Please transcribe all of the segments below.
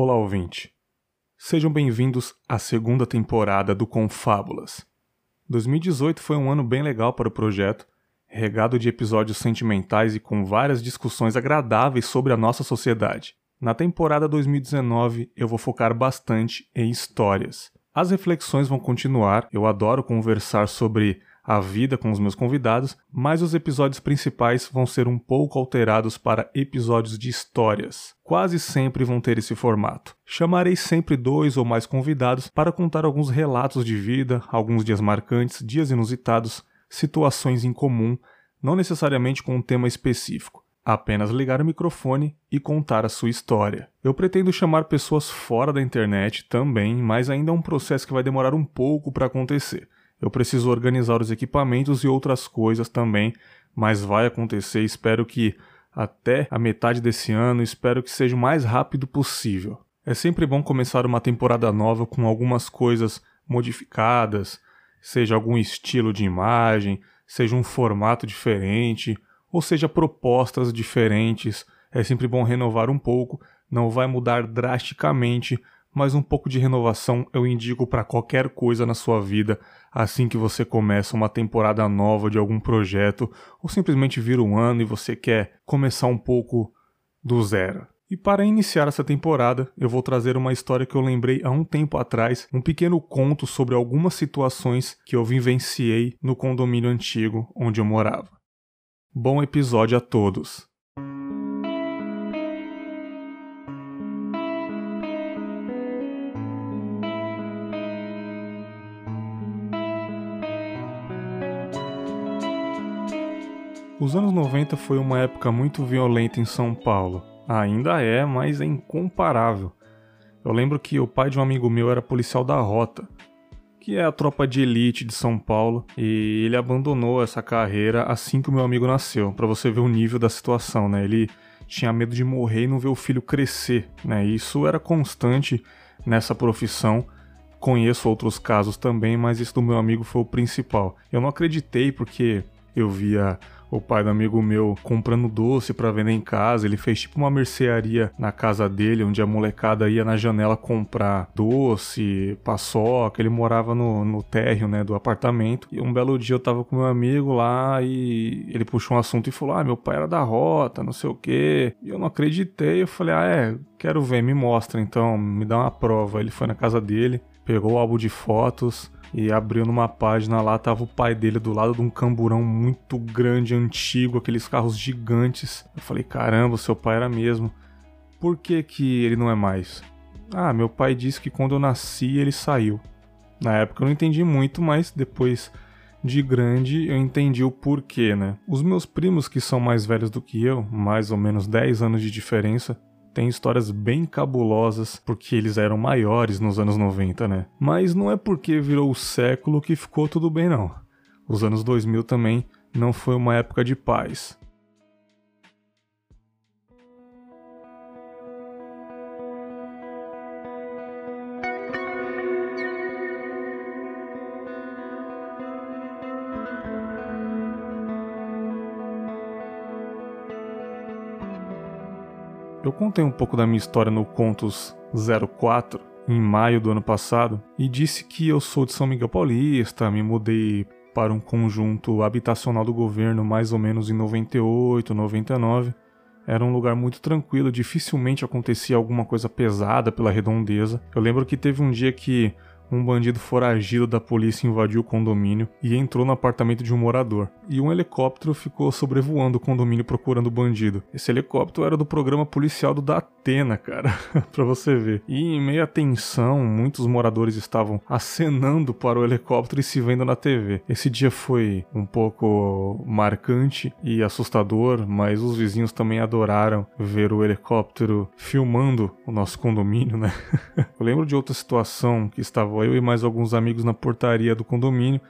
Olá, ouvinte. Sejam bem-vindos à segunda temporada do Confábulas. 2018 foi um ano bem legal para o projeto, regado de episódios sentimentais e com várias discussões agradáveis sobre a nossa sociedade. Na temporada 2019, eu vou focar bastante em histórias. As reflexões vão continuar, eu adoro conversar sobre a vida com os meus convidados, mas os episódios principais vão ser um pouco alterados para episódios de histórias. Quase sempre vão ter esse formato. Chamarei sempre dois ou mais convidados para contar alguns relatos de vida, alguns dias marcantes, dias inusitados, situações em comum, não necessariamente com um tema específico. Apenas ligar o microfone e contar a sua história. Eu pretendo chamar pessoas fora da internet também, mas ainda é um processo que vai demorar um pouco para acontecer. Eu preciso organizar os equipamentos e outras coisas também, mas vai acontecer. Espero que até a metade desse ano, espero que seja o mais rápido possível. É sempre bom começar uma temporada nova com algumas coisas modificadas, seja algum estilo de imagem, seja um formato diferente, ou seja propostas diferentes. É sempre bom renovar um pouco, não vai mudar drasticamente, mas um pouco de renovação eu indico para qualquer coisa na sua vida assim que você começa uma temporada nova de algum projeto ou simplesmente vira um ano e você quer começar um pouco do zero. E para iniciar essa temporada, eu vou trazer uma história que eu lembrei há um tempo atrás, um pequeno conto sobre algumas situações que eu vivenciei no condomínio antigo onde eu morava. Bom episódio a todos! Os anos 90 foi uma época muito violenta em São Paulo. Ainda é, mas é incomparável. Eu lembro que o pai de um amigo meu era policial da Rota, que é a tropa de elite de São Paulo, e ele abandonou essa carreira assim que o meu amigo nasceu, para você ver o nível da situação, né? Ele tinha medo de morrer e não ver o filho crescer, né? Isso era constante nessa profissão. Conheço outros casos também, mas esse do meu amigo foi o principal. Eu não acreditei porque eu via o pai do amigo meu comprando doce para vender em casa. Ele fez tipo uma mercearia na casa dele, onde a molecada ia na janela comprar doce, paçoca. Ele morava no, no térreo, né, do apartamento. E um belo dia eu tava com meu amigo lá e ele puxou um assunto e falou: Ah, meu pai era da rota, não sei o quê. E eu não acreditei. Eu falei: Ah, é, quero ver, me mostra então, me dá uma prova. Ele foi na casa dele, pegou o álbum de fotos e abriu numa página lá, tava o pai dele do lado de um camburão muito grande, antigo, aqueles carros gigantes. Eu falei, caramba, seu pai era mesmo. Por que que ele não é mais? Ah, meu pai disse que quando eu nasci ele saiu. Na época eu não entendi muito, mas depois de grande eu entendi o porquê, né? Os meus primos que são mais velhos do que eu, mais ou menos 10 anos de diferença, tem histórias bem cabulosas porque eles eram maiores nos anos 90, né? Mas não é porque virou o século que ficou tudo bem, não. Os anos 2000 também não foi uma época de paz. Eu contei um pouco da minha história no Contos 04, em maio do ano passado, e disse que eu sou de São Miguel Paulista, me mudei para um conjunto habitacional do governo mais ou menos em 98, 99. Era um lugar muito tranquilo, dificilmente acontecia alguma coisa pesada pela redondeza. Eu lembro que teve um dia que um bandido foragido da polícia invadiu o condomínio e entrou no apartamento de um morador. E um helicóptero ficou sobrevoando o condomínio procurando o bandido. Esse helicóptero era do programa policial do Datena, cara, pra você ver. E em meio à tensão, muitos moradores estavam acenando para o helicóptero e se vendo na TV. Esse dia foi um pouco marcante e assustador, mas os vizinhos também adoraram ver o helicóptero filmando o nosso condomínio, né? Eu lembro de outra situação que estava eu e mais alguns amigos na portaria do condomínio.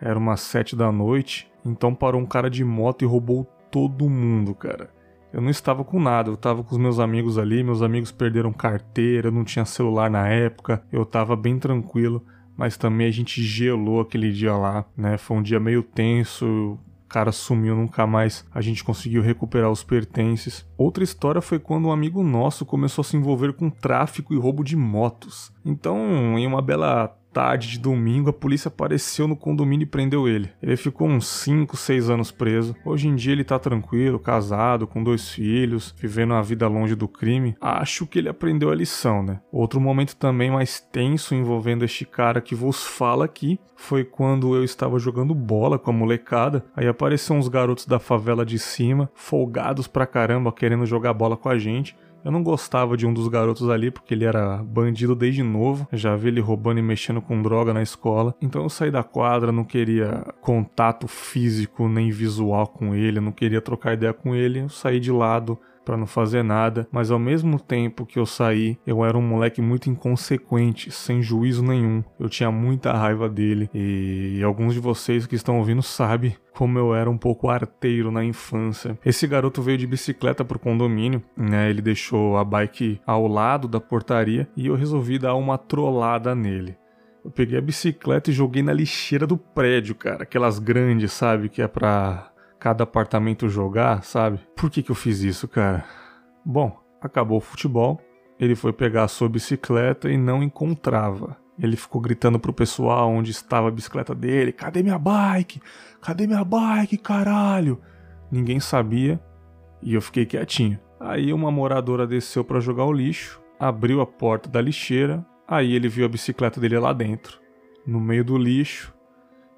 Era umas sete da noite, então parou um cara de moto e roubou todo mundo, cara. Eu não estava com nada, eu estava com os meus amigos ali, meus amigos perderam carteira, não tinha celular na época, eu estava bem tranquilo, mas também a gente gelou aquele dia lá, né? Foi um dia meio tenso, cara sumiu nunca mais. A gente conseguiu recuperar os pertences. Outra história foi quando um amigo nosso começou a se envolver com tráfico e roubo de motos. Então, em uma bela tarde de domingo, a polícia apareceu no condomínio e prendeu ele. Ele ficou uns 5, 6 anos preso. Hoje em dia ele tá tranquilo, casado, com dois filhos, vivendo a vida longe do crime. Acho que ele aprendeu a lição, né? Outro momento também mais tenso envolvendo este cara que vos fala aqui foi quando eu estava jogando bola com a molecada. Aí apareceram uns garotos da favela de cima, folgados pra caramba, querendo jogar bola com a gente. Eu não gostava de um dos garotos ali porque ele era bandido desde novo. já vi ele roubando e mexendo com droga na escola. Então eu saí da quadra, não queria contato físico nem visual com ele, não queria trocar ideia com ele. Eu saí de lado para não fazer nada, mas ao mesmo tempo que eu saí, eu era um moleque muito inconsequente, sem juízo nenhum. Eu tinha muita raiva dele e alguns de vocês que estão ouvindo sabem como eu era um pouco arteiro na infância. Esse garoto veio de bicicleta pro condomínio, né? Ele deixou a bike ao lado da portaria e eu resolvi dar uma trollada nele. Eu peguei a bicicleta e joguei na lixeira do prédio, cara. Aquelas grandes, sabe? Que é pra cada apartamento jogar, sabe? Por que, que eu fiz isso, cara? Bom, acabou o futebol, ele foi pegar a sua bicicleta e não encontrava. Ele ficou gritando pro pessoal onde estava a bicicleta dele: Cadê minha bike? Cadê minha bike, caralho? Ninguém sabia e eu fiquei quietinho. Aí uma moradora desceu para jogar o lixo, abriu a porta da lixeira, aí ele viu a bicicleta dele lá dentro, no meio do lixo.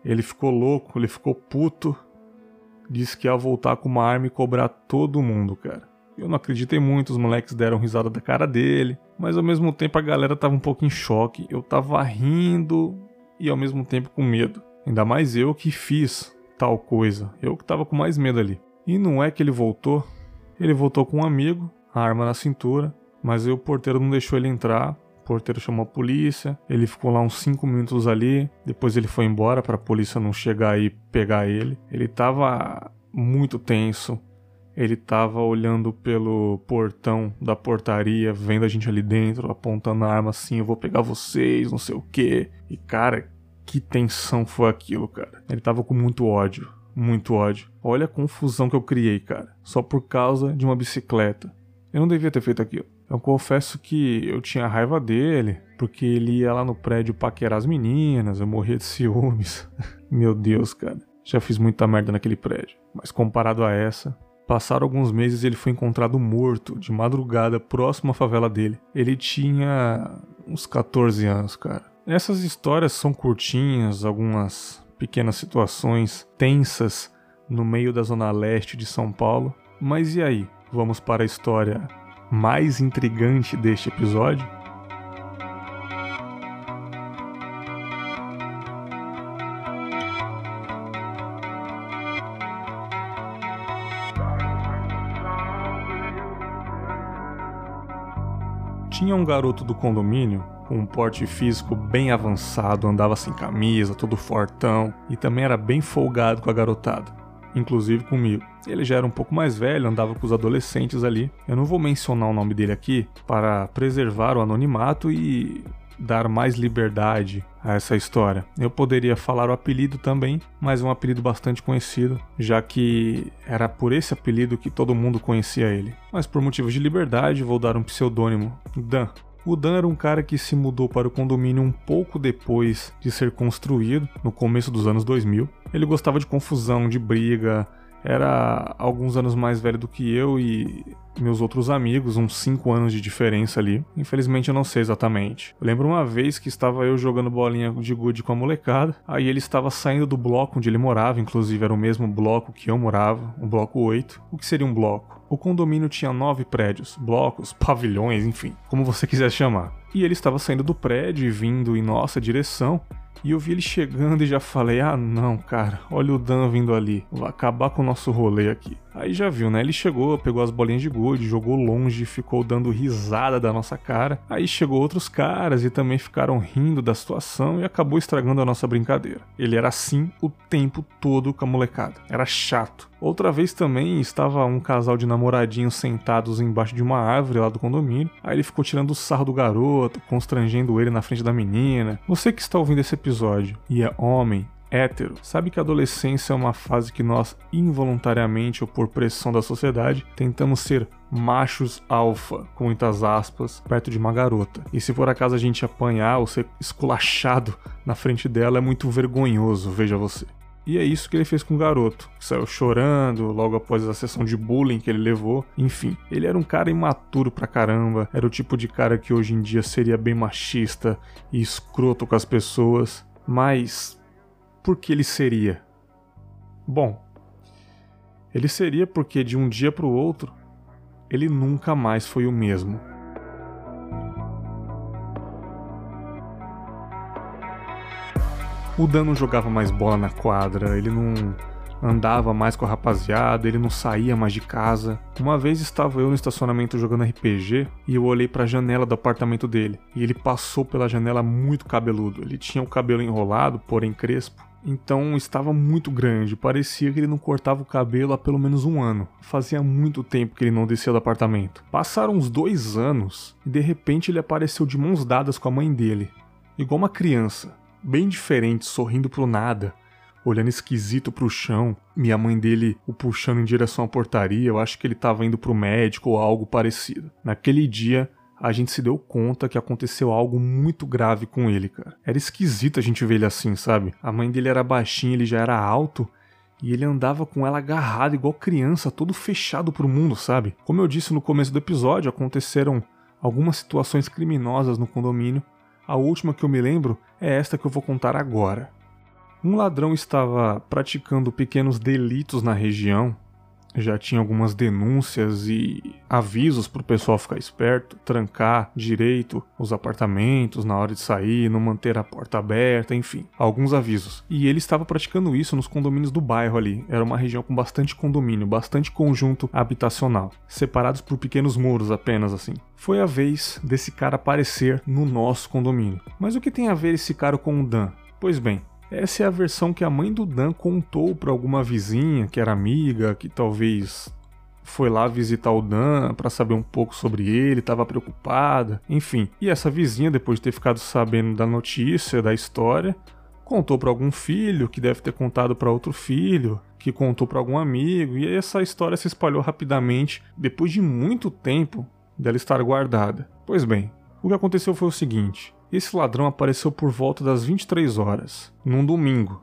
Ele ficou louco, ele ficou puto, disse que ia voltar com uma arma e cobrar todo mundo, cara. Eu não acreditei muito, os moleques deram risada da cara dele, mas ao mesmo tempo a galera tava um pouco em choque. Eu tava rindo e ao mesmo tempo com medo. Ainda mais eu que fiz tal coisa, eu que tava com mais medo ali. E não é que ele voltou, ele voltou com um amigo, a arma na cintura, mas o porteiro não deixou ele entrar porteiro chamou a polícia, ele ficou lá uns 5 minutos ali, depois ele foi embora para a polícia não chegar e pegar ele. Ele tava muito tenso. Ele tava olhando pelo portão da portaria, vendo a gente ali dentro, apontando a arma assim, eu vou pegar vocês, não sei o quê. E cara, que tensão foi aquilo, cara. Ele tava com muito ódio, muito ódio. Olha a confusão que eu criei, cara, só por causa de uma bicicleta. Eu não devia ter feito aquilo. Eu confesso que eu tinha raiva dele, porque ele ia lá no prédio paquerar as meninas, eu morria de ciúmes. Meu Deus, cara. Já fiz muita merda naquele prédio. Mas comparado a essa, passaram alguns meses e ele foi encontrado morto, de madrugada, próximo à favela dele. Ele tinha uns 14 anos, cara. Essas histórias são curtinhas, algumas pequenas situações tensas no meio da zona leste de São Paulo. Mas e aí? Vamos para a história mais intrigante deste episódio? Tinha um garoto do condomínio com um porte físico bem avançado, andava sem camisa, todo fortão e também era bem folgado com a garotada inclusive comigo. Ele já era um pouco mais velho, andava com os adolescentes ali. Eu não vou mencionar o nome dele aqui para preservar o anonimato e dar mais liberdade a essa história. Eu poderia falar o apelido também, mas é um apelido bastante conhecido, já que era por esse apelido que todo mundo conhecia ele. Mas por motivos de liberdade, vou dar um pseudônimo, Dan. O Dan era um cara que se mudou para o condomínio um pouco depois de ser construído, no começo dos anos 2000. Ele gostava de confusão, de briga, era alguns anos mais velho do que eu e meus outros amigos, uns 5 anos de diferença ali. Infelizmente eu não sei exatamente. Eu lembro uma vez que estava eu jogando bolinha de gude com a molecada, aí ele estava saindo do bloco onde ele morava, inclusive era o mesmo bloco que eu morava, o bloco 8. O que seria um bloco? O condomínio tinha nove prédios, blocos, pavilhões, enfim, como você quiser chamar. E ele estava saindo do prédio e vindo em nossa direção, e eu vi ele chegando e já falei: ah, não, cara, olha o Dan vindo ali, vai acabar com o nosso rolê aqui. Aí já viu, né? Ele chegou, pegou as bolinhas de gude, jogou longe, ficou dando risada da nossa cara. Aí chegou outros caras e também ficaram rindo da situação e acabou estragando a nossa brincadeira. Ele era assim o tempo todo com a molecada. Era chato. Outra vez também estava um casal de namoradinhos sentados embaixo de uma árvore lá do condomínio. Aí ele ficou tirando o sarro do garoto, constrangendo ele na frente da menina. Você que está ouvindo esse episódio e é homem hétero, sabe que a adolescência é uma fase que nós, involuntariamente ou por pressão da sociedade, tentamos ser machos alfa, com muitas aspas, perto de uma garota. E se por acaso a gente apanhar ou ser esculachado na frente dela, é muito vergonhoso, veja você. E é isso que ele fez com o garoto, que saiu chorando logo após a sessão de bullying que ele levou. Enfim, ele era um cara imaturo pra caramba, era o tipo de cara que hoje em dia seria bem machista e escroto com as pessoas. Mas por que ele seria? Bom, ele seria porque de um dia para o outro ele nunca mais foi o mesmo. O Dan não jogava mais bola na quadra, ele não andava mais com a rapaziada, ele não saía mais de casa. Uma vez estava eu no estacionamento jogando RPG e eu olhei para a janela do apartamento dele e ele passou pela janela muito cabeludo. Ele tinha o cabelo enrolado, porém crespo. Então estava muito grande, parecia que ele não cortava o cabelo há pelo menos um ano. Fazia muito tempo que ele não descia do apartamento. Passaram uns dois anos e de repente ele apareceu de mãos dadas com a mãe dele, igual uma criança bem diferente, sorrindo pro nada, olhando esquisito pro chão. Minha mãe dele o puxando em direção à portaria, eu acho que ele tava indo pro médico ou algo parecido. Naquele dia, a gente se deu conta que aconteceu algo muito grave com ele, cara. Era esquisito a gente ver ele assim, sabe? A mãe dele era baixinha, ele já era alto. E ele andava com ela agarrado igual criança, todo fechado pro mundo, sabe? Como eu disse no começo do episódio, aconteceram algumas situações criminosas no condomínio a última que eu me lembro é esta que eu vou contar agora. Um ladrão estava praticando pequenos delitos na região já tinha algumas denúncias e avisos para o pessoal ficar esperto, trancar direito os apartamentos na hora de sair, não manter a porta aberta, enfim, alguns avisos. E ele estava praticando isso nos condomínios do bairro ali. Era uma região com bastante condomínio, bastante conjunto habitacional, separados por pequenos muros apenas assim. Foi a vez desse cara aparecer no nosso condomínio. Mas o que tem a ver esse cara com o Dan? Pois bem, essa é a versão que a mãe do Dan contou para alguma vizinha que era amiga, que talvez foi lá visitar o Dan para saber um pouco sobre ele, estava preocupada, enfim. E essa vizinha, depois de ter ficado sabendo da notícia, da história, contou para algum filho, que deve ter contado para outro filho, que contou para algum amigo, e essa história se espalhou rapidamente depois de muito tempo dela estar guardada. Pois bem, o que aconteceu foi o seguinte: esse ladrão apareceu por volta das 23 horas, num domingo,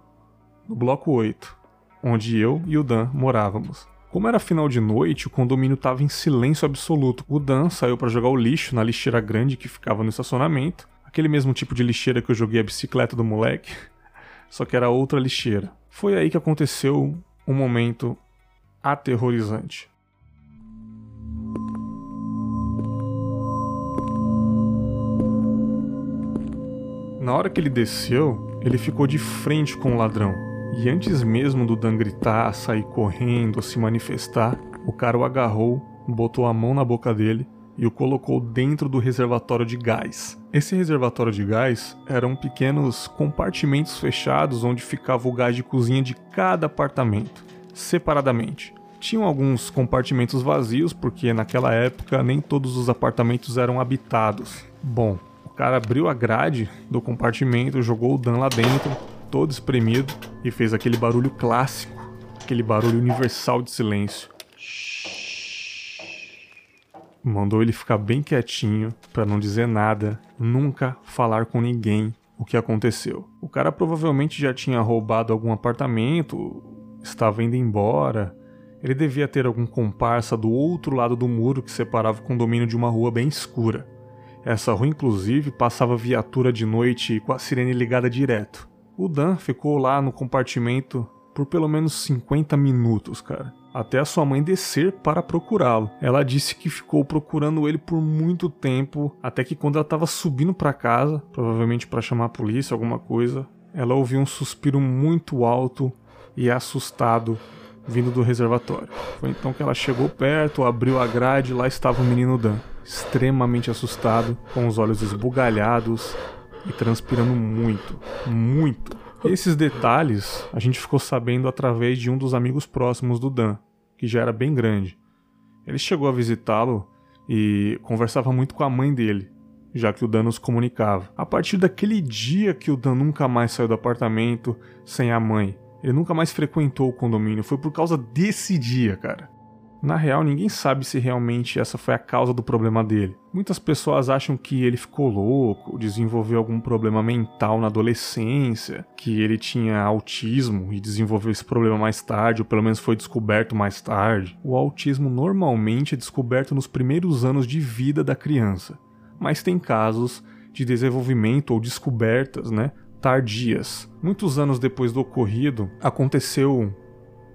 no bloco 8, onde eu e o Dan morávamos. Como era final de noite, o condomínio estava em silêncio absoluto. O Dan saiu para jogar o lixo na lixeira grande que ficava no estacionamento, aquele mesmo tipo de lixeira que eu joguei a bicicleta do moleque, só que era outra lixeira. Foi aí que aconteceu um momento aterrorizante. Na hora que ele desceu, ele ficou de frente com o ladrão. E antes mesmo do Dan gritar, sair correndo, se manifestar, o cara o agarrou, botou a mão na boca dele e o colocou dentro do reservatório de gás. Esse reservatório de gás eram pequenos compartimentos fechados onde ficava o gás de cozinha de cada apartamento, separadamente. Tinham alguns compartimentos vazios porque naquela época nem todos os apartamentos eram habitados. Bom, cara abriu a grade do compartimento, jogou o Dan lá dentro, todo espremido, e fez aquele barulho clássico, aquele barulho universal de silêncio. Mandou ele ficar bem quietinho, para não dizer nada, nunca falar com ninguém o que aconteceu. O cara provavelmente já tinha roubado algum apartamento, estava indo embora. Ele devia ter algum comparsa do outro lado do muro que separava o condomínio de uma rua bem escura. Essa rua, inclusive, passava viatura de noite com a sirene ligada direto. O Dan ficou lá no compartimento por pelo menos 50 minutos, cara. Até a sua mãe descer para procurá-lo. Ela disse que ficou procurando ele por muito tempo, até que quando ela estava subindo para casa, provavelmente para chamar a polícia, alguma coisa, ela ouviu um suspiro muito alto e assustado vindo do reservatório. Foi então que ela chegou perto, abriu a grade e lá estava o menino Dan extremamente assustado, com os olhos esbugalhados e transpirando muito, muito. Esses detalhes a gente ficou sabendo através de um dos amigos próximos do Dan, que já era bem grande. Ele chegou a visitá-lo e conversava muito com a mãe dele. já que o Dan nos comunicava. A partir daquele dia que o Dan nunca mais saiu do apartamento sem a mãe, ele nunca mais frequentou o condomínio, foi por causa desse dia, cara. Na real, ninguém sabe se realmente essa foi a causa do problema dele. Muitas pessoas acham que ele ficou louco, desenvolveu algum problema mental na adolescência, que ele tinha autismo e desenvolveu esse problema mais tarde, ou pelo menos foi descoberto mais tarde. O autismo normalmente é descoberto nos primeiros anos de vida da criança, mas tem casos de desenvolvimento ou descobertas, né, tardias. Muitos anos depois do ocorrido, aconteceu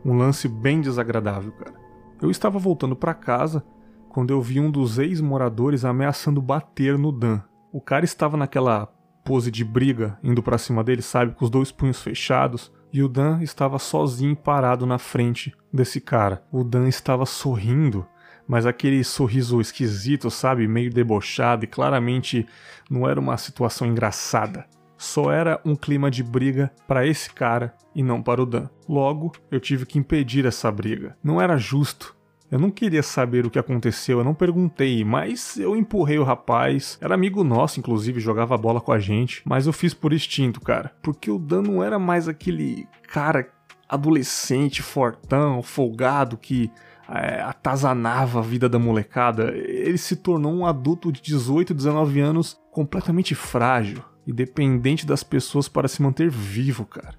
um lance bem desagradável, cara. Eu estava voltando para casa quando eu vi um dos ex-moradores ameaçando bater no Dan. O cara estava naquela pose de briga, indo para cima dele, sabe, com os dois punhos fechados, e o Dan estava sozinho parado na frente desse cara. O Dan estava sorrindo, mas aquele sorriso esquisito, sabe, meio debochado e claramente não era uma situação engraçada. Só era um clima de briga para esse cara e não para o Dan. Logo, eu tive que impedir essa briga. Não era justo. Eu não queria saber o que aconteceu, eu não perguntei, mas eu empurrei o rapaz. Era amigo nosso, inclusive, jogava bola com a gente. Mas eu fiz por instinto, cara. Porque o Dan não era mais aquele cara adolescente, fortão, folgado que é, atazanava a vida da molecada. Ele se tornou um adulto de 18, 19 anos completamente frágil e dependente das pessoas para se manter vivo, cara.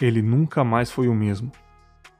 Ele nunca mais foi o mesmo.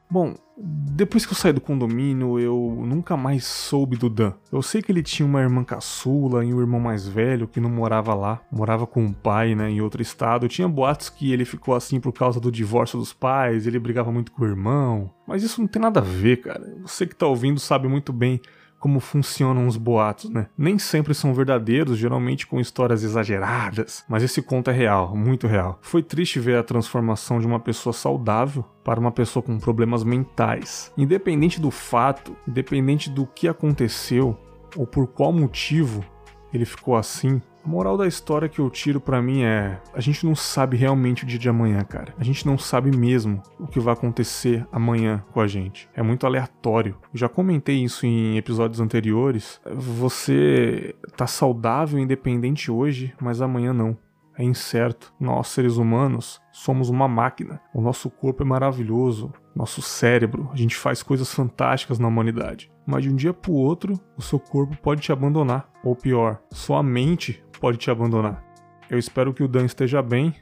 Bom, depois que eu saí do condomínio, eu nunca mais soube do Dan. Eu sei que ele tinha uma irmã caçula e um irmão mais velho que não morava lá, morava com o um pai, né, em outro estado. Tinha boatos que ele ficou assim por causa do divórcio dos pais, ele brigava muito com o irmão. Mas isso não tem nada a ver, cara. Você que tá ouvindo sabe muito bem como funcionam os boatos, né? Nem sempre são verdadeiros, geralmente com histórias exageradas, mas esse conto é real, muito real. Foi triste ver a transformação de uma pessoa saudável para uma pessoa com problemas mentais. Independente do fato, independente do que aconteceu ou por qual motivo ele ficou assim, a moral da história que eu tiro para mim é: a gente não sabe realmente o dia de amanhã, cara. A gente não sabe mesmo o que vai acontecer amanhã com a gente. É muito aleatório. Eu já comentei isso em episódios anteriores. Você tá saudável e independente hoje, mas amanhã não é incerto. Nós, seres humanos, somos uma máquina. O nosso corpo é maravilhoso, nosso cérebro, a gente faz coisas fantásticas na humanidade. Mas de um dia para o outro, o seu corpo pode te abandonar. Ou pior, sua mente pode te abandonar. Eu espero que o Dan esteja bem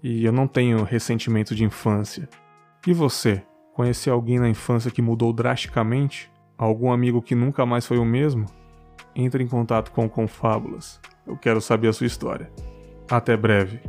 e eu não tenho ressentimento de infância. E você? Conheceu alguém na infância que mudou drasticamente? Algum amigo que nunca mais foi o mesmo? Entre em contato com Confábulas. Eu quero saber a sua história. Até breve.